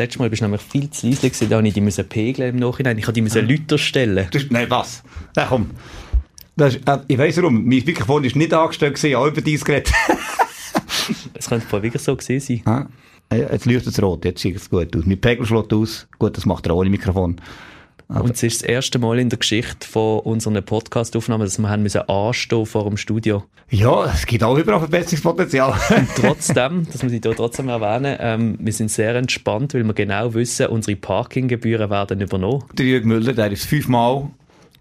letzte Mal bist du nämlich viel zu leise gewesen, da habe ich die müssen pegeln im Nachhinein. Ich habe die müssen Lüter stellen. Das, nein, was? Na komm. Das, ist- äh, ich weiss warum. Mein Mikrofon ist nicht angestellt gewesen, auch über dein Gerät. Es könnte voll wirklich so gewesen sein. Ah, jetzt leuchtet es rot, jetzt sieht es gut aus. Mit Pegel schlägt aus. Gut, das macht er ohne Mikrofon. Und es ist das erste Mal in der Geschichte von unseren Podcast-Aufnahmen, dass wir haben müssen anstehen vor dem Studio. Ja, es gibt auch überall Verbesserungspotenzial. Trotzdem, das muss ich hier trotzdem erwähnen, ähm, wir sind sehr entspannt, weil wir genau wissen, unsere Parkinggebühren werden übernommen. der Jürg Müller, der ist fünfmal,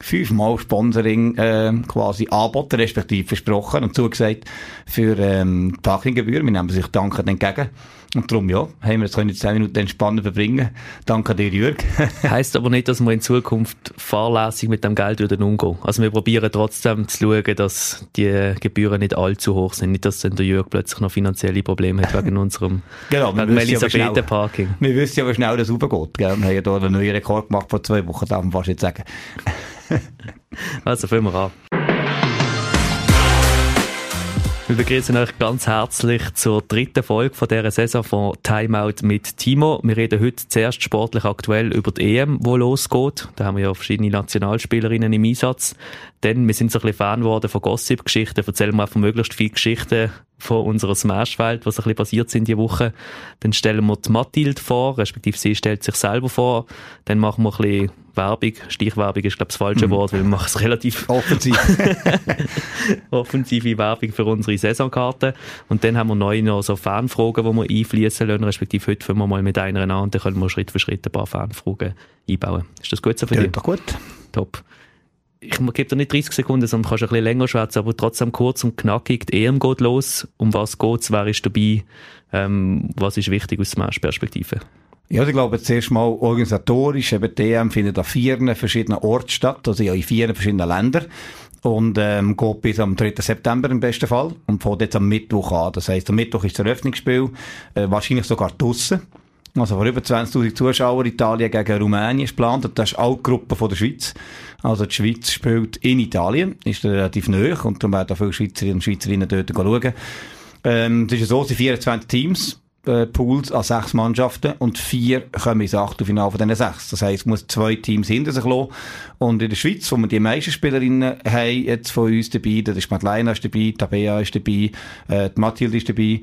fünfmal Sponsoring äh, quasi angeboten, respektive versprochen und zugesagt für ähm, die Parkinggebühr. Wir nehmen sich dankend entgegen. Und darum, ja, haben wir jetzt können zehn Minuten entspannen verbringen. Danke dir, Jürg. Heißt aber nicht, dass wir in Zukunft fahrlässig mit dem Geld würden umgehen. Also wir probieren trotzdem zu schauen, dass die Gebühren nicht allzu hoch sind. Nicht, dass dann der Jürg plötzlich noch finanzielle Probleme hat wegen unserem Genau, wir wegen dem wissen ja, wie schnell- Elisabethen-Parking. Wir wissen ja, wie schnell das raufgeht. Gell? Wir haben ja hier einen neuen Rekord gemacht vor zwei Wochen, darf man fast nicht sagen. Also fangen wir an. Wir begrüßen euch ganz herzlich zur dritten Folge von dieser Saison von Timeout mit Timo. Wir reden heute zuerst sportlich aktuell über die EM, wo losgeht. Da haben wir ja verschiedene Nationalspielerinnen im Einsatz. Denn wir sind so ein bisschen Fan geworden von Gossip-Geschichten. Erzählen wir einfach möglichst viele Geschichten von unserer Smash-Welt, was ein bisschen passiert sind die Woche. Dann stellen wir die Mathilde vor, respektive sie stellt sich selber vor. Dann machen wir ein bisschen Werbung. Stichwerbung ist, glaube ich, das falsche Wort, weil wir machen es relativ Offensiv. offensive Werbung für unsere Saisonkarte. Und dann haben wir neu noch so Fanfragen, die wir einfließen lassen, respektive heute fangen wir mal mit einer an und dann können wir Schritt für Schritt ein paar Fanfragen einbauen. Ist das gut so für dich? Geht doch gut. Top. Ich gebe dir nicht 30 Sekunden, sondern kannst ein bisschen länger schwätzen, aber trotzdem kurz und knackig. Die EM geht los. Um was geht's? Wer ist dabei? Ähm, was ist wichtig aus Smash-Perspektive? Ja, ich glaube, zuerst mal organisatorisch, eben die EM findet an vier verschiedenen Orten statt, also ja in vier verschiedenen Ländern. Und ähm, geht bis am 3. September im besten Fall und fängt jetzt am Mittwoch an. Das heisst, am Mittwoch ist das Eröffnungsspiel, äh, wahrscheinlich sogar draussen. Also vor über 20'000 Zuschauern, Italien gegen Rumänien ist geplant und das ist auch die Gruppe von der Schweiz. Also die Schweiz spielt in Italien, ist relativ nahe und darum werden auch viele Schweizerinnen und Schweizerinnen dort schauen. Ähm, es ist ja so, es sind 24 Teams, äh, Pools an sechs Mannschaften und vier kommen ins Achtelfinale von diesen sechs. Das heisst, es muss zwei Teams hinter sich lassen. Und in der Schweiz, wo wir die meisten Spielerinnen haben jetzt von uns dabei, da ist Madeleine ist dabei, Tabea ist dabei, äh, die Mathilde ist dabei,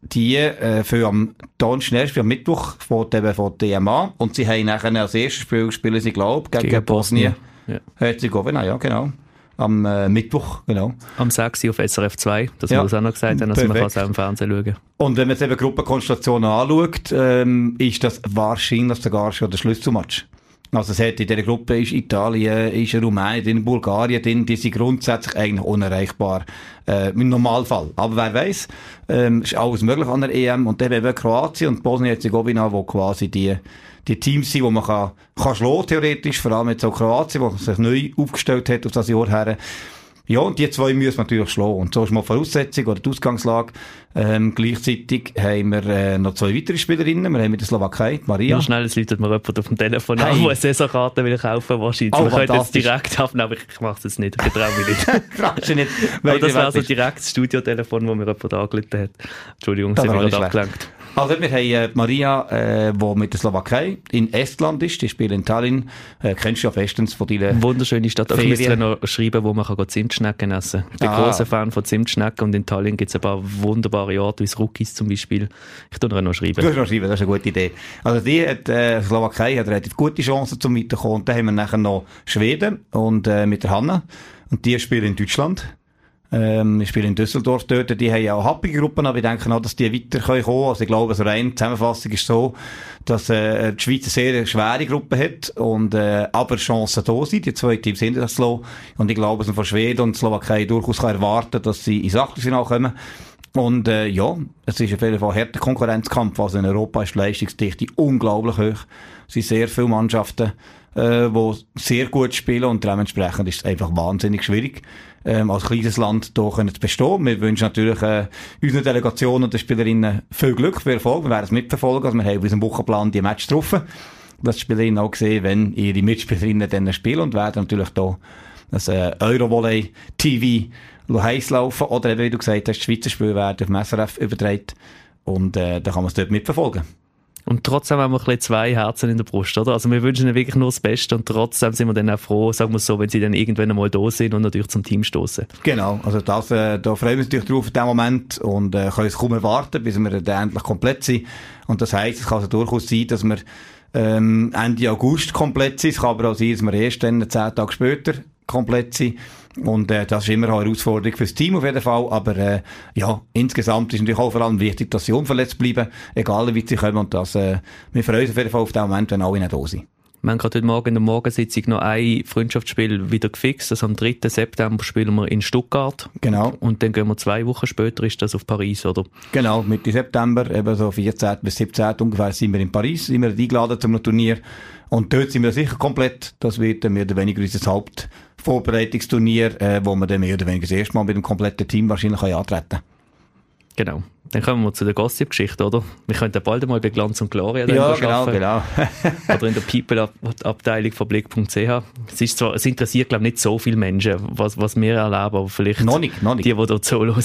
die äh, für am Donnerstag, für am Mittwoch von eben von DMA und sie haben nachher als erstes Spiel spielen sie glaube gegen, Gegen Bosnien. Ja. Herzegowina, ja genau. Am äh, Mittwoch, genau. Am 6. Uhr auf SRF 2, dass Ja. wir das auch noch gesagt haben, dass man Perfekt. kann es auch im Fernsehen schauen Und wenn man jetzt eben Gruppenkonstellationen anschaut, ähm, ist das wahrscheinlich sogar schon der Schlüsselmatch. Also es hat in dieser Gruppe ist Italien, ist Rumänien drin, Bulgarien drin, die sind grundsätzlich eigentlich unerreichbar äh, im Normalfall. Aber wer weiß, ähm, ist alles möglich an der EM. Und dann eben Kroatien und Bosnien-Herzegowina, wo quasi die, die Teams sind, die man kann, kann schlagen, theoretisch, vor allem jetzt auch Kroatien, wo sich neu aufgestellt hat auf das Jahr her. Ja, und die zwei müssen wir natürlich schlagen. Und so ist mal die Voraussetzung oder die Ausgangslage. Ähm, gleichzeitig haben wir äh, noch zwei weitere Spielerinnen. Wir haben mit der Slowakei, die Maria. Nur schnell, es läutet mir jemand auf dem Telefon Hey. an, der eine Saisonkarte will kaufen wahrscheinlich. Oh, wir können jetzt direkt haben, aber ich mache es nicht, ich traue mich nicht. Nicht, aber das die wäre so ist. direkt das Studiotelefon, wo mir jemand angerufen hat. Entschuldigung, Das sind wir gerade abgelenkt. Also wir haben äh, Maria, äh, die mit der Slowakei in Estland ist. Die spielt in Tallinn. Äh, kennst du ja bestens von deinen... Wunderschöne Stadt. Ich Ferien. müsste noch schreiben, wo man kann Zimtschnecken essen kann. Ich bin Ah. großer Fan von Zimtschnecken und in Tallinn gibt es ein paar wunderbare Orte, wie das Rookies zum Beispiel. Ich tue noch Du schreiben. kannst noch schreiben, das ist eine gute Idee. Also die hat, äh, Slowakei hat relativ gute Chancen zum Weiterkommen. Dann haben wir nachher noch Schweden und äh, mit der Hanna. Und die spielen in Deutschland. Ähm, ich spiele in Düsseldorf dort. Die haben ja auch happige Gruppen, aber ich denke auch, dass die weiter können. Also ich glaube, so rein, Zusammenfassung ist so, dass äh, die Schweiz eine sehr schwere Gruppe hat und äh, aber Chancen da sind. Die zwei Teams hinter das lassen. Und ich glaube, dass man von Schweden und Slowakei durchaus kann erwarten dass sie ins Achtelfinale kommen. Und äh, ja, es ist auf jeden Fall ein harter Konkurrenzkampf. Also in Europa ist die Leistungsdichte unglaublich hoch. Es sind sehr viele Mannschaften, äh, die sehr gut spielen und dementsprechend ist es einfach wahnsinnig schwierig, ähm, als kleines Land hier können zu bestehen. Wir wünschen natürlich äh, unseren Delegationen und den Spielerinnen viel Glück, viel Erfolg. Wir werden es mitverfolgen. Also wir haben auf unserem Wochenplan die Match getroffen. Das die Spielerinnen auch gesehen, wenn ihre Mitspielerinnen dann spielen und werden natürlich da das äh, Eurovolley-TV heiß laufen oder eben, wie du gesagt hast, die Schweizer Spiele werden auf dem SRF übertragen und äh, da kann man es dort mitverfolgen. Und trotzdem haben wir ein bisschen zwei Herzen in der Brust, oder? Also wir wünschen ihnen wirklich nur das Beste und trotzdem sind wir dann auch froh, sagen wir so, wenn sie dann irgendwann einmal da sind und natürlich zum Team stoßen. Genau, also das, äh, da freuen wir uns natürlich drauf in dem Moment und äh, können es kaum erwarten, bis wir dann endlich komplett sind. Und das heisst, es kann also durchaus sein, dass wir ähm, Ende August komplett sind. Es kann aber auch sein, dass wir erst dann zehn Tage später komplett sind. Und äh, das ist immer eine Herausforderung fürs Team auf jeden Fall. Aber äh, ja, insgesamt ist natürlich auch vor allem wichtig, dass sie unverletzt bleiben, egal wie sie kommen. Und das, äh, wir freuen uns auf jeden Fall auf den Moment, wenn alle nicht da sind. Wir haben gerade heute Morgen in der Morgensitzung noch ein Freundschaftsspiel wieder gefixt. Also am 3. September spielen wir in Stuttgart. Genau. Und dann gehen wir zwei Wochen später, ist das auf Paris, oder? Genau, Mitte September, eben so 14. bis 17. ungefähr sind wir in Paris, sind wir eingeladen zum Turnier. Und dort sind wir sicher komplett. Das wird mehr oder weniger unser Hauptvorbereitungsturnier, äh, wo wir dann mehr oder weniger das erste Mal mit dem kompletten Team wahrscheinlich antreten können. Genau. Dann kommen wir zu der Gossip-Geschichte, oder? Wir könnten bald mal bei Glanz und Gloria Ja, genau, genau. oder in der People-Abteilung von Blick.ch. Es, ist zwar, es interessiert, glaube ich, nicht so viele Menschen, was, was wir erleben, aber vielleicht noch nicht, noch nicht. die, die dort zuhören.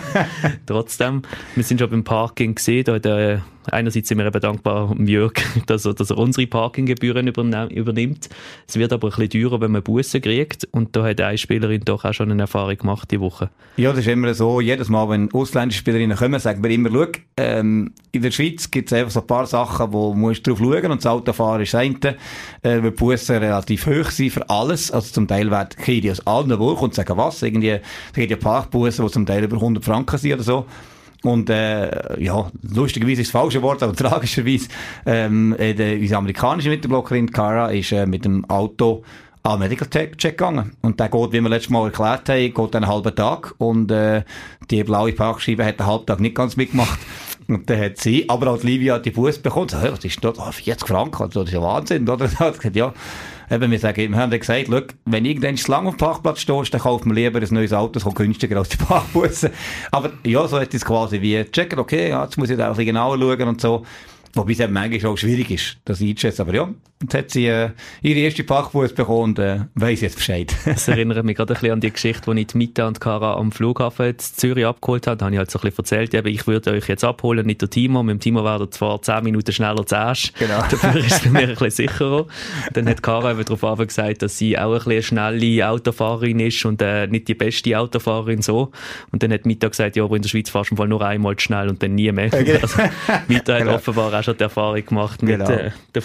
Trotzdem, wir sind schon beim Parking gesehen, da hat, äh, einerseits sind wir eben dankbar Jörg, dass er, dass er unsere Parkinggebühren übernimmt. Es wird aber ein bisschen teurer, wenn man Bussen kriegt. Und da hat eine Spielerin doch auch schon eine Erfahrung gemacht die Woche. Ja, das ist immer so. Jedes Mal, wenn ausländische Spielerinnen kommen, sagen wir immer, ähm, in der Schweiz gibt es einfach so ein paar Sachen, wo du drauf schauen musst. Und das Autofahren ist das eine, äh, weil Bussen relativ hoch sind für alles. Also zum Teil werden die aus allen Wochen und sagen, was? Irgendwie, es gibt ja Parkbussen, die zum Teil über 100 Franken sind oder so. Und äh, ja, lustigerweise ist das falsche Wort, aber tragischerweise ähm, äh, unsere amerikanische Mittelblockerin Cara ist äh, mit dem Auto an Medical Check gegangen. Und der geht, wie wir letztes Mal erklärt haben, geht einen halben Tag. Und äh, die blaue Parkscheibe hat den halben Tag nicht ganz mitgemacht. Und dann hat sie, aber auch Livia die Bus bekommen. So, was ist das? Oh, 40 Franken, das ist ja Wahnsinn, oder? gesagt, ja, eben, wir sagen, wir haben gesagt, look, wenn irgendwann zu lang auf dem Parkplatz stehst, dann kauft man lieber ein neues Auto, das kommt günstiger als die Parkbusse. Aber ja, so hat es quasi wie checken, okay, ja, jetzt muss ich da ein bisschen genauer schauen und so. Wobei es eben manchmal auch schwierig ist, das einzuschätzen. Aber ja, jetzt hat sie äh, ihre erste Fachbus bekommen und äh, weiss jetzt Bescheid. das erinnert mich gerade ein bisschen an die Geschichte, wo ich die Mita und Kara am Flughafen in Zürich abgeholt habe. Da habe ich halt so ein bisschen erzählt, eben, ich würde euch jetzt abholen, nicht der Timo. Mit dem Timo wäre er zwar zehn Minuten schneller zuerst. Genau. Dafür ist es mich ein bisschen sicherer. Dann hat Kara eben darauf gesagt, dass sie auch ein bisschen eine schnelle Autofahrerin ist und äh, nicht die beste Autofahrerin so. Und dann hat Mita gesagt, ja, aber in der Schweiz fahrst du nur einmal schnell und dann nie mehr. Okay. Also, Mita hat genau. offenbar auch schon die Erfahrung gemacht mit genau. äh, den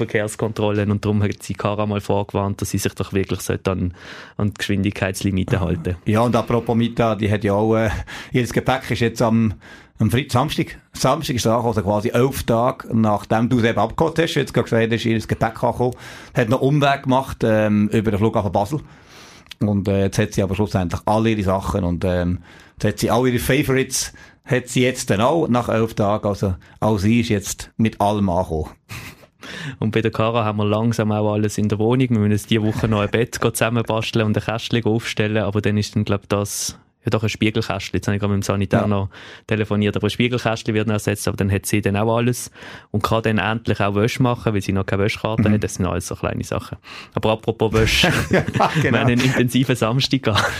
Verkehrskontrollen und darum hat sie Kara mal vorgewarnt, dass sie sich doch wirklich an, an die Geschwindigkeitslimite halten Ja, und apropos Mita, die hat ja auch, äh, ihr Gepäck ist jetzt am am Fritz Samstag. Samstag ist also quasi elf Tage, nachdem du es eben abgeholt hast, jetzt gerade gesagt hast, ihr Gepäck angekommen, hat noch Umweg gemacht, ähm, über den Flughafen Basel. Und, äh, jetzt hat sie aber schlussendlich alle ihre Sachen und, ähm, jetzt hat sie alle ihre Favorites hat sie jetzt dann auch nach elf Tagen. Also auch sie ist jetzt mit allem angekommen. Und bei der Cara haben wir langsam auch alles in der Wohnung. Wir müssen diese Woche noch ein Bett zusammenbasteln und ein Kästchen aufstellen, aber dann ist dann, glaube ich, das ja doch ein Spiegelkästchen. Jetzt habe ich gerade mit dem Sanitär ja. noch telefoniert, aber ein Spiegelkästchen wird noch ersetzt, aber dann hat sie dann auch alles und kann dann endlich auch Wäsche machen, weil sie noch keine Wäschkarte mhm. hat. Das sind alles so kleine Sachen. Aber apropos Wäsche, ja, genau. wir haben einen intensiven Samstag gehabt.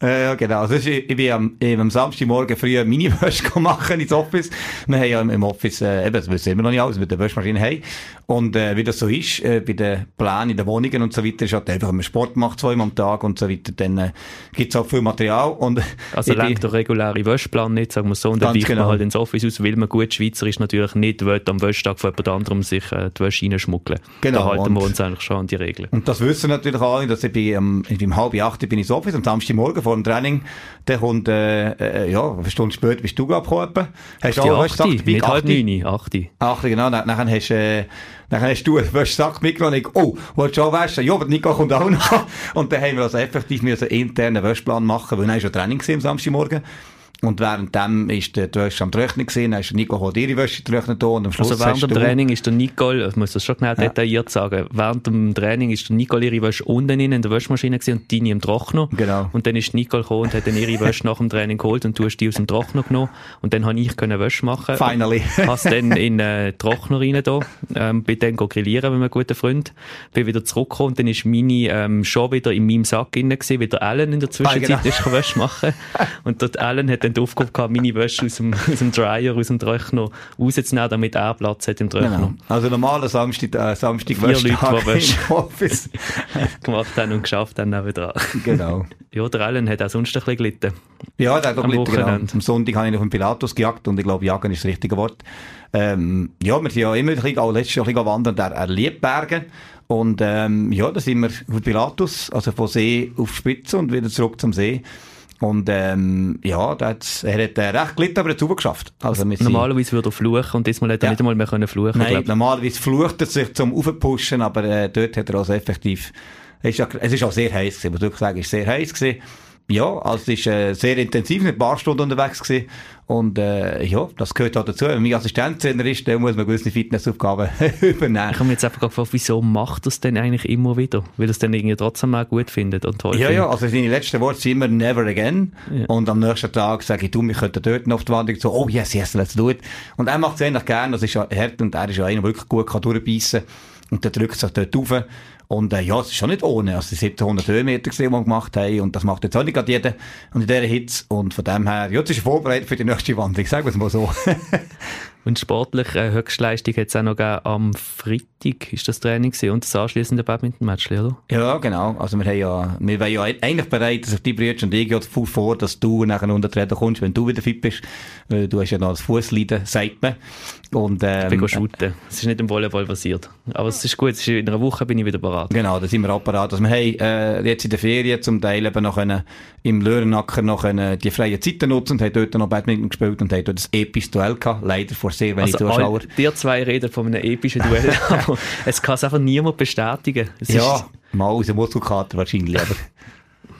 Ja, genau. Also ich, bin am, am Samstagmorgen früh Mini-Wäsche machen ins Office. Wir haben ja im Office, äh, eben, das wissen wir noch nicht alles, mit der Wäschmaschine haben. Und äh, wie das so ist, äh, bei den Plänen in den Wohnungen und so weiter, ist halt einfach, wenn man Sport macht zweimal am Tag und so weiter, dann äh, gibt es auch viel Material. Und also lenkt der reguläre Wäschplan nicht, sagen wir so, und dann weicht genau. man halt ins Office aus, weil man gut Schweizer ist natürlich nicht will, am Wäschtag von jemand anderem sich äh, die Wäsche reinschmuggeln. Genau. Da halten wir uns eigentlich schon an die Regeln. Und das wissen natürlich alle, dass ich bin, um, um halb acht bin ins Office, am Samstagmorgen vor dem Training, dann kommt, äh, äh, ja, eine Stunde später bist du abgekommen. Hast du auch, hast gesagt, nicht halb neun, achte. Achte, genau, dann, dann hast du, äh, dann hast du einen Sack mitgenommen und ich, oh, willst du auch waschen? Ja, aber Nico kommt auch noch. Und dann haben wir also effektiv einen internen Wäschplan machen, weil dann schon Training am Samstagmorgen. Und währenddem ist der, du hast am Trocknen gesehen, hast Nico hat ihre Wäsche getrocknet und am Schluss Also während dem Training ist der Nicole, ich muss das schon genau ja. detailliert sagen, während dem Training ist der Nicole ihre Wäsche unten in der Wäschmaschine gesehen und deine im Trockner. Genau. Und dann ist Nicole gekommen und hat dann ihre Wäsche nach dem Training geholt und du hast die aus dem Trockner genommen und dann habe ich können Wäsche machen. Finally. Hast dann in den äh, Trockner rein da, ähm, bin dann grillieren mit einem guten Freund, bin wieder zurückgekommen und dann ist meine ähm, schon wieder in meinem Sack drin gewesen, wie der Alan in der Zwischenzeit ah, genau. ist Wäsche machen und dort Alan hat dann die Aufgabe gehabt, meine Wäsche aus dem, aus dem Dryer, aus dem Trockner rauszunehmen, damit er Platz hat im Trockner. Genau. Also normaler Samstag, äh, Samstag Vier Leute, die Wäsche Office gemacht haben und geschafft haben nebenan. Genau. Ja, der Allen hat auch sonst ein bisschen gelitten. Ja, der hat auch gelitten, genau. Am Sonntag habe ich noch auf den Pilatus gejagt und ich glaube, jagen ist das richtige Wort. Ähm, ja, wir sind ja immer ein bisschen, auch letztes Jahr ein bisschen wandern, er, er liebt Berge. Und ähm, ja, da sind wir auf Pilatus, also von See auf Spitze und wieder zurück zum See. Und ähm, ja, er hat, er hat äh, recht gelitten, aber er hat es geschafft. Also, normalerweise würde er fluchen und diesmal hätte er ja. nicht einmal mehr können fluchen Nein, normalerweise flucht er sich zum Aufpushen, aber äh, dort hat er also effektiv... Es ist, ja, es ist auch sehr heiß gewesen, muss ich sagen, es ist sehr heiß gewesen. Ja, also es ist äh, sehr intensiv, nicht ein paar Stunden unterwegs gewesen. Und äh, ja, das gehört auch dazu. Wenn man Assistenztrainer ist, dann muss man gewisse Fitnessaufgaben übernehmen. Ich habe mich jetzt einfach gefragt, wieso macht das denn eigentlich immer wieder? Weil es dann irgendwie trotzdem auch gut findet und toll Ja, findet. ja, also seine letzten Worte sind immer «never again». Ja. Und am nächsten Tag sage ich, du, wir könnten dort noch auf die Wanderung so «oh yes, yes, let's do it». Und er macht es eigentlich gerne, das ist ja hart und er ist ja einer, der wirklich gut kann durchbeissen kann. Und der drückt sich dort rauf. Und äh, ja, es ist schon nicht ohne. Also die 1700 Höhenmeter gesehen, die wir gemacht haben. Und das macht jetzt auch nicht gerade jeder. Und in dieser Hitze. Und von dem her, ja, das ist vorbereitet für die nächste Wanderung, sagen wir es mal so. Und sportlich äh, Höchstleistung hat es auch noch gegeben am Freitag, ist das Training gewesen, und das anschliessende Badminton-Match, oder? Ja, genau. Also wir haben ja, wir waren ja eigentlich bereit, dass die Brüder und ich fuhr vor, dass du nachher unter Treten kommst, wenn du wieder fit bist. Du hast ja noch das Fußleiden, sagt man. Und, ähm, ich bin shooten. Es ist nicht im Volleyball passiert. Aber es ist gut, es ist in einer Woche bin ich wieder bereit. Genau, da sind wir auch bereit. Also wir haben äh, jetzt in der Ferien zum Teil eben noch können, im Löhrenacker noch können, die freie Zeiten nutzen und haben dort noch Badminton gespielt und haben dort das epische Duell gehabt, leider vor sehr wenig also Zuschauern. Die zwei reden von einem epischen Duell, aber es kann es einfach niemand bestätigen. Es ja, mal aus dem Muskelkater wahrscheinlich, aber...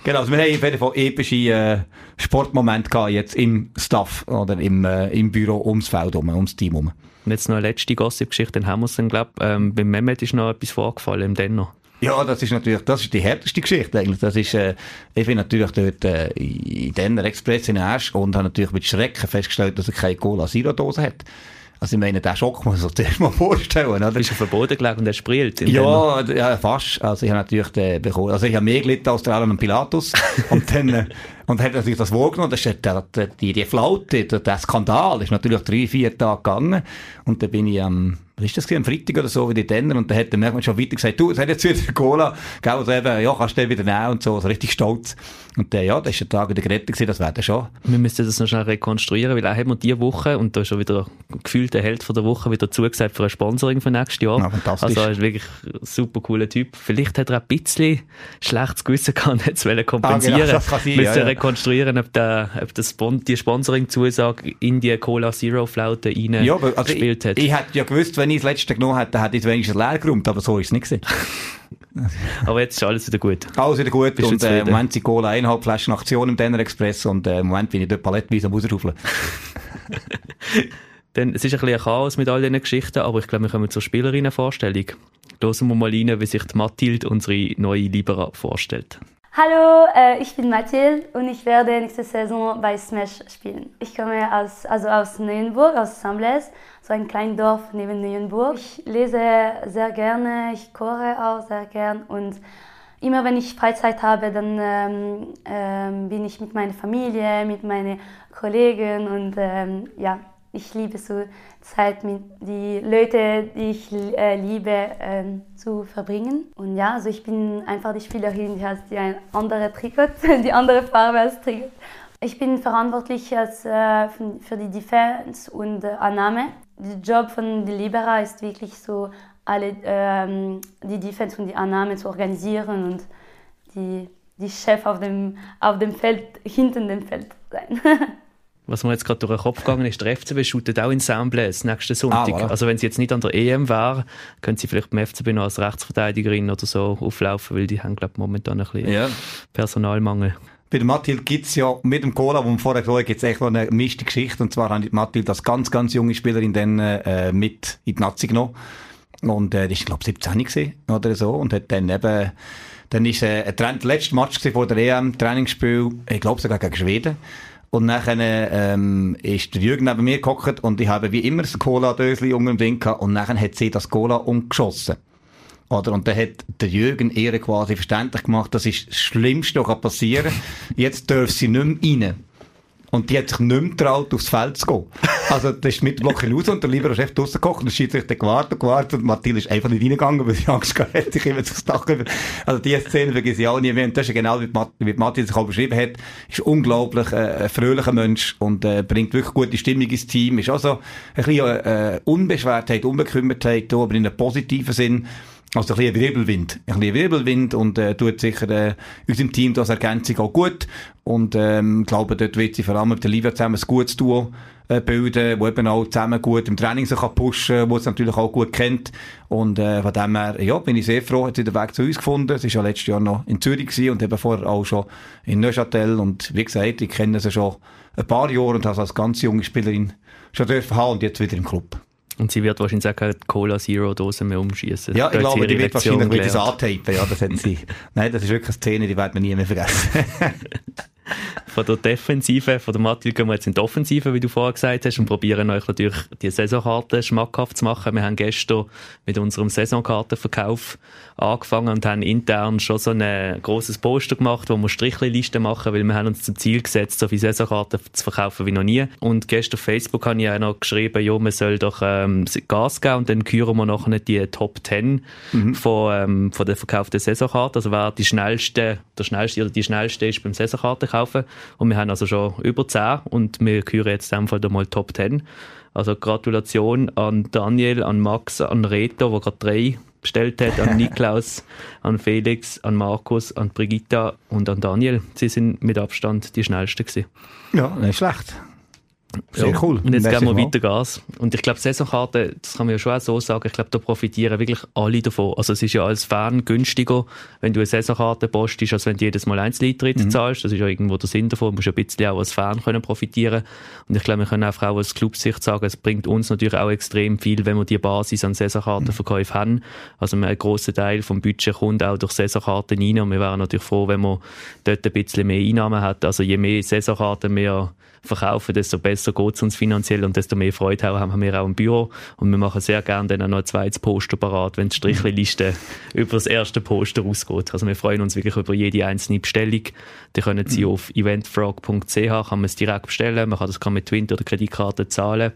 Genau, also wir haben auf jeden Fall epische äh, Sportmomente gehabt, jetzt im Staff oder im, äh, im Büro ums Feld herum, ums Team herum. Und jetzt noch eine letzte Gossip-Geschichte, dann haben wir es dann, glaube ähm, beim Mehmet ist noch etwas vorgefallen, im Denner. Ja, das ist natürlich, das ist die härteste Geschichte eigentlich. Das ist, äh, ich bin natürlich dort äh, in Denner Express in Asch und habe natürlich mit Schrecken festgestellt, dass er keine Cola-Zero-Dose hat. Also ich meine, den Schock muss man sich mal vorstellen. Oder? Bist du auf den Boden gelegt und er sprillt? Ja, ja, fast. Also ich habe natürlich den bekommen. Also ich habe mehr gelitten als der Alan Pilatus. und dann, äh, und hat natürlich das wahrgenommen. Das ist der, der, die, die Flaute, der, der Skandal ist natürlich drei, vier Tage gegangen. Und dann bin ich am, was ist das gewesen, am Freitag oder so, wie die Denner, und dann hat er mir schon weiter gesagt, du, es hat jetzt wieder Cola, gell, also eben, ja, kannst du den wieder nehmen und so, also richtig stolz. Und äh, ja, das ist der Tag wieder gerettet gewesen, das wäre dann schon. Wir müssen das noch schnell rekonstruieren, weil auch haben wir diese Woche, und da ist schon wieder gefühlt der Held von der Woche, wieder zugesagt für ein Sponsoring für nächstes Jahr. Ja, fantastisch. Also er ist wirklich ein super cooler Typ. Vielleicht hat er ein bisschen schlechtes Gewissen gehabt und hat es kompensieren. Ah, genau, das kann sein, ja, ja. Rekonstruieren, ob, der, ob das Spon die Sponsoring-Zusage in die Cola Zero Flaute rein ja, also gespielt hat. Ich, ich hätte ja gewusst, wenn ich das letzte genommen hätte, dann hätte ich es wenigstens leer geräumt, aber so ist es nicht gewesen. aber jetzt ist alles wieder gut. Alles wieder gut Bist und äh, im Moment sind Cola eineinhalb Flaschen Aktion im Denner Express und äh, im Moment bin ich dort palettenweise am rausraufeln. Denn es ist ein bisschen ein Chaos mit all diesen Geschichten, aber ich glaube, wir kommen zur Spielerinnenvorstellung. Hören wir mal rein, wie sich Mathilde, unsere neue Libera, vorstellt. Hallo, äh, ich bin Mathilde und ich werde nächste Saison bei Smash spielen. Ich komme aus, also aus Neuenburg, aus Sambles, so ein kleines Dorf neben Neuenburg. Ich lese sehr gerne, ich koche auch sehr gern und immer wenn ich Freizeit habe, dann ähm, ähm, bin ich mit meiner Familie, mit meinen Kollegen und ähm, ja, ich liebe so Zeit mit den Leuten, die ich äh, liebe, äh, zu verbringen. Und ja, also ich bin einfach die Spielerin, die hat die andere Trikot, die andere Farbe als Trikot. Ich bin verantwortlich als, äh, für die Defense und äh, Annahme. Der Job von der Libera ist wirklich so, alle ähm, die Defense und die Annahme zu organisieren und die, die Chef auf dem, auf dem Feld, hinter dem Feld sein. was mir jetzt gerade durch den Kopf gegangen ist, der FCB shootet auch in Saint-Blaise nächsten Sonntag. Ah, voilà. Also wenn sie jetzt nicht an der EM wäre, können sie vielleicht beim FCB noch als Rechtsverteidigerin oder so auflaufen, weil die haben, glaube ich, momentan ein bisschen ja. Personalmangel. Bei der Mathilde gibt's ja mit dem Cola, wo wir vorher gesehen haben, gibt's echt noch eine mischte Geschichte. Und zwar haben die Mathilde als ganz, ganz junge Spielerin dann äh, mit in die Nazi genommen. Und äh, die ist, glaube ich, 17 gewesen, oder so. Und hat dann eben, dann ist äh, ein Trend, letztes Match vor der EM, Trainingsspiel, ich glaube sogar gegen Schweden. Und nachher ähm, ist der Jürgen neben mir gehockt und ich habe wie immer das Cola-Döschen unter dem Ding gehabt und nachher hat sie das Cola umgeschossen. Oder? Und dann hat der Jürgen ihr quasi verständlich gemacht, das ist das Schlimmste, was passieren kann. Jetzt darf sie nicht mehr rein. Und die hat sich nicht mehr getraut, aufs Feld zu gehen. Also, das ist mit Block raus und der Libero Chef draussen gekocht und der Schiedsrichter gewartet und gewartet und Mathilde ist einfach nicht reingegangen, weil sie Angst gehabt hat, sich immer aufs Dach über. Also, diese Szene vergesse ich auch nie mehr. Und das ist genau, wie, Mat wie Mathilde sich auch beschrieben hat. Ist unglaublich, äh, ein fröhlicher Mensch und, äh, bringt wirklich gute Stimmung ins Team. Ist also ein bisschen, äh, Unbeschwertheit, Unbekümmertheit, aber in einem positiven Sinn. Also ein bisschen Wirbelwind. Ein bisschen Wirbelwind und äh, tut sicher äh, unserem Team das Ergänzung auch gut. Und ähm, glaube, dort wird sie vor allem mit der Livia zusammen ein gutes Duo äh, bilden, wo eben auch zusammen gut im Training sich kann pushen wo es natürlich auch gut kennt. Und äh, von dem her, ja, bin ich sehr froh, hat sie den Weg zu uns gefunden. Sie ist ja letztes Jahr noch in Zürich gewesen und eben vorher auch schon in Neuchâtel. Und wie gesagt, ich kenne sie schon ein paar Jahre und habe sie als ganz junge Spielerin schon dürfen haben und jetzt wieder im Club. Und sie wird wahrscheinlich auch keine Cola Zero Dose mehr umschießen. Ja, ich glaube, die wird wahrscheinlich wieder das antapen. Ja, das hat sie. Nein, das ist wirklich eine Szene, die wird man nie mehr vergessen. von der Defensive, von der Mathilde gehen wir jetzt in die Offensive, wie du vorher gesagt hast, und probieren euch natürlich die Saisonkarte schmackhaft zu machen. Wir haben gestern mit unserem Saisonkartenverkauf angefangen und haben intern schon so ein grosses Poster gemacht, wo wir Strichlisten machen, weil wir haben uns zum Ziel gesetzt, so viele Saisonkarten zu verkaufen wie noch nie. Und gestern auf Facebook habe ich auch noch geschrieben, ja, man soll doch ähm, Gas geben und dann küren wir nachher die Top 10 mhm. von, ähm, von der verkauften Saisonkarten. Also wer die schnellste, der schnellste oder die schnellste ist beim Saisonkartenkaufen. Und wir haben also schon über 10 und wir küren jetzt in dem Fall mal Top 10. Also Gratulation an Daniel, an Max, an Reto, wo gerade drei bestellt hat, an Niklaus, an Felix, an Markus, an Brigitta und an Daniel. Sie sind mit Abstand die schnellsten gewesen. Ja, nicht schlecht. Sehr ja. cool. Und jetzt geben wir weiter Gas. Und ich glaube, Saisonkarte, das kann man ja schon auch so sagen, ich glaube, da profitieren wirklich alle davon. Also es ist ja als Fan günstiger, wenn du eine Saisonkarte postest, als wenn du jedes Mal Einzeleintritt mhm. zahlst. Das ist ja irgendwo der Sinn davon. Du musst ja ein bisschen auch als Fan können profitieren. Und ich glaube, wir können einfach auch als Clubsicht sagen, es bringt uns natürlich auch extrem viel, wenn wir die Basis an Saisonkartenverkäufen mhm. haben. Also ein grosser Teil vom Budget kommt auch durch Saisonkarten rein. Und wir wären natürlich froh, wenn man dort ein bisschen mehr Einnahmen hat. Also je mehr Saisonkarten wir verkaufen, desto besser geht es uns finanziell und desto mehr Freude haben wir auch im Büro. Und wir machen sehr gerne dann auch noch ein zweites Poster parat, wenn die Strichliste über das erste Poster rausgeht. Also wir freuen uns wirklich über jede einzelne Bestellung. Die können Sie mhm. auf eventfrog.ch, kann man es direkt bestellen, man kann das mit Twint oder Kreditkarte zahlen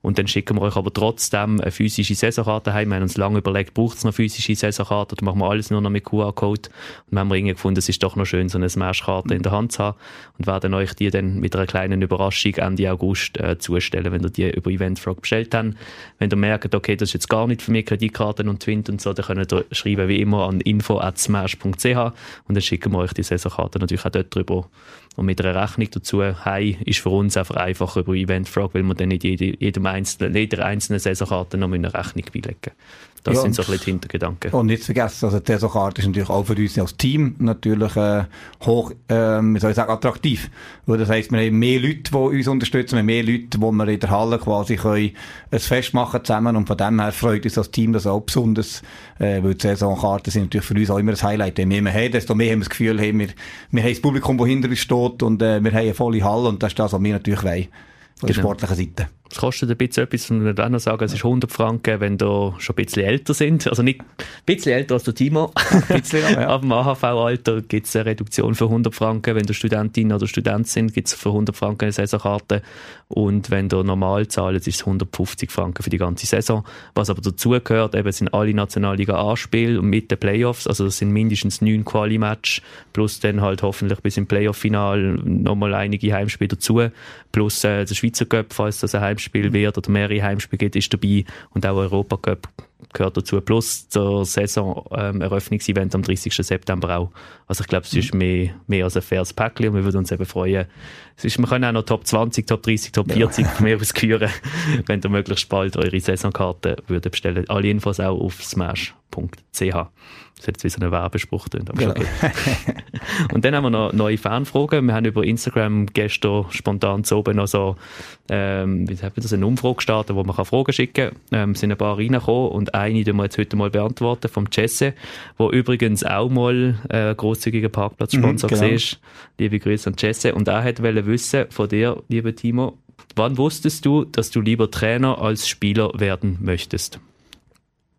und dann schicken wir euch aber trotzdem eine physische Saisonkarte heim. Wir haben uns lange überlegt, braucht es noch physische Saisonkarte oder machen wir alles nur noch mit QR-Code und wir haben irgendwie gefunden, es ist doch noch schön, so eine Smash-Karte in der Hand zu haben und werden euch die dann mit einer kleinen Überraschung Ende August äh, zustellen, wenn ihr die über Eventfrog bestellt habt. Wenn ihr merkt, okay, das ist jetzt gar nicht für mich, Kreditkarten und Twint und so, dann könnt ihr schreiben wie immer an info.smash.ch und dann schicken wir euch die Saisonkarte natürlich auch dort drüber. Und mit einer Rechnung dazu, hey, ist für uns einfach einfacher über Eventfrog, weil wir dann nicht jede, jedem einzelnen, jeder einzelnen Saisonkarte noch eine Rechnung beilegen das ja, sind so ein bisschen die Hintergedanken. Und nicht vergessen, also die Saisonkarte ist natürlich auch für uns als Team natürlich äh, hoch, ähm, wie soll ich sagen, attraktiv. Weil das heisst, wir haben mehr Leute, die uns unterstützen, wir haben mehr Leute, die wir in der Halle quasi können ein Fest machen zusammen und von dem her freut uns als Team das auch besonders, äh, weil die Saisonkarten sind natürlich für uns auch immer ein Highlight. Je mehr wir haben, desto mehr haben wir das Gefühl, hey, wir, wir haben das Publikum, das hinter uns steht und äh, wir haben eine volle Halle und das ist das, was wir natürlich wollen, von der genau. sportlichen Seite. Es kostet ein bisschen etwas, und ich noch sagen, es ist 100 Franken, wenn du schon ein bisschen älter sind. Also nicht ein bisschen älter als der Timo. bisschen, ja. Ab dem AHV-Alter gibt es eine Reduktion für 100 Franken. Wenn du Studentin oder Student sind, gibt es für 100 Franken eine Saisonkarte. Und wenn du normal zahlst, ist es 150 Franken für die ganze Saison. Was aber dazu gehört, eben sind alle Nationalliga A-Spiele mit den Playoffs. Also das sind mindestens neun Quali-Match plus dann halt hoffentlich bis im Playoff-Final nochmal einige Heimspiele dazu. Plus äh, der Schweizer Cup, falls das ein Heimspiel Heimspiel wird oder mehrere Heimspiele gibt, ist dabei und auch Europacup gehört dazu. Plus der Saison-Eröffnungsevent ähm, am 30. September auch. Also ich glaube, es ist mhm. mehr, mehr als ein faires Päckchen und wir würden uns eben freuen. Es ist, wir können auch noch Top 20, Top 30, Top 40 ja. mehr ausküren, wenn ihr möglichst bald eure Saisonkarte würdet bestellen. Alle Infos auch auf smash.ch. Das hat jetzt wie so ein Werbespruch drin, aber genau. okay. Und dann haben wir noch neue Fanfragen. Wir haben über Instagram gestern spontan zu oben noch so, ähm, wie das, eine Umfrage gestartet, wo man kann Fragen schicken kann. Ähm, sind ein paar reingekommen und eine, die wir jetzt heute mal beantworten, vom Jesse, wo übrigens auch mal äh, großzügiger Parkplatzsponsor mhm, genau. war. Liebe Grüße an Jesse. Und er hat wissen von dir, lieber Timo, wann wusstest du, dass du lieber Trainer als Spieler werden möchtest?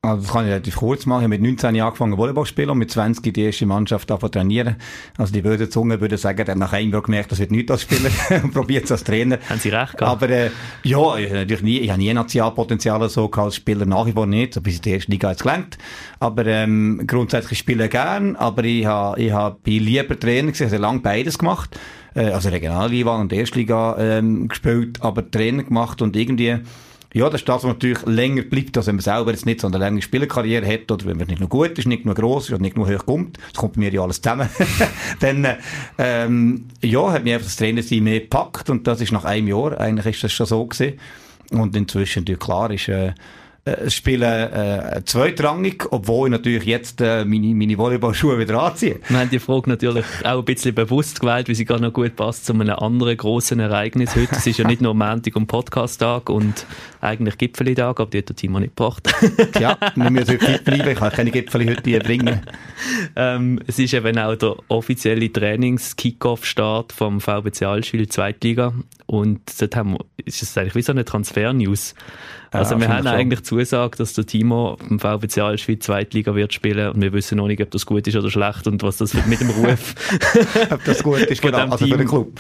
Also das kann ich relativ kurz machen. Ich habe mit 19 Jahren angefangen Volleyball zu spielen und mit 20 die erste Mannschaft angefangen trainieren. Also die böse Zunge würde sagen, der nach einem Jahr gemerkt, das wird nicht als Spieler und probiert es als Trainer. Haben Sie recht gehabt? Aber äh, ja, ich, natürlich nie, ich habe nie Nationalpotenzial so gehabt, als Spieler nach wie vor nicht, so bis in die erste Liga jetzt gelangt. Aber ähm, grundsätzlich spiele ich gern, aber ich, habe, ich hab, bin lieber Trainer gewesen, also lange beides gemacht. Äh, also Regionalliga und Erstliga ähm, gespielt, aber Trainer gemacht und irgendwie ja, das ist das, was natürlich länger bleibt, als wenn man selber jetzt nicht so eine lange Spielerkarriere hat oder wenn man nicht nur gut ist, nicht nur gross ist oder nicht nur hoch kommt. Das kommt bei mir ja alles zusammen. Dann, ähm, ja, hat mich einfach das Trainerteam mehr gepackt und das ist nach einem Jahr, eigentlich ist das schon so gewesen. Und inzwischen natürlich klar ist, äh, äh, spielen äh, zweitrangig, obwohl ich natürlich jetzt äh, meine, meine Volleyballschuhe wieder anziehe. Wir haben die Frage natürlich auch ein bisschen bewusst gewählt, weil sie gerade noch gut passt zu einem anderen grossen Ereignis heute. Es ist ja nicht nur Montag und Podcast-Tag und eigentlich Gipfeli-Tag, aber die hat der Timo nicht gebracht. ja, wir müssen heute fit bleiben, ich kann keine Gipfeli heute bringen. ähm, es ist eben auch der offizielle Trainings-Kickoff-Start vom VB Zaalschwil Zweitliga und dort haben wir, ist es eigentlich wie so eine Transfer-News. Also ja, wir haben eigentlich zusagt, dass der Timo vom VB Schweiz Zweitliga wird spielen und wir wissen noch nicht, ob das gut ist oder schlecht und was das mit dem Ruf... ob das gut ist, genau, also für den Club.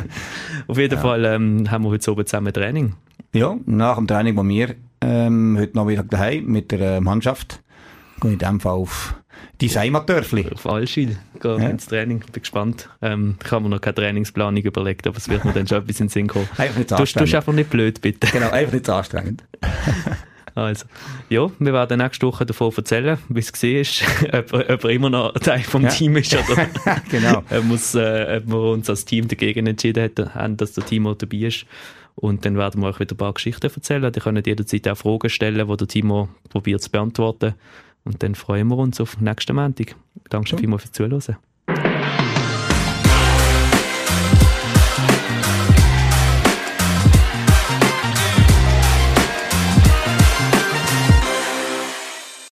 Auf jeden ja. Fall ähm, haben wir heute oben zusammen Training. Ja, nach dem Training bei mir ähm, heute Nachmittag daheim mit der äh, Mannschaft. Gehe in dem Fall auf die Seimatörfli. Auf Allschild gehen ja. ins Training. Bin gespannt. Ähm, ich habe mir noch keine Trainingsplanung überlegt, aber es wird mir dann schon etwas in den Sinn kommen. Einfach nicht du, du bist einfach nicht blöd, bitte. Genau, einfach nicht anstrengend. Also, ja, wir werden nächste Woche davon erzählen, wie es war, ob, ob er immer noch Teil vom ja. Team ist oder genau. ob, muss, äh, ob wir uns als Team dagegen entschieden haben, dass der Timo dabei ist. Und dann werden wir euch wieder ein paar Geschichten erzählen. Die können jederzeit auch Fragen stellen, die der Timo probiert zu beantworten. Und dann freuen wir uns auf nächsten Montag. Danke schon vielmals fürs Zuhören.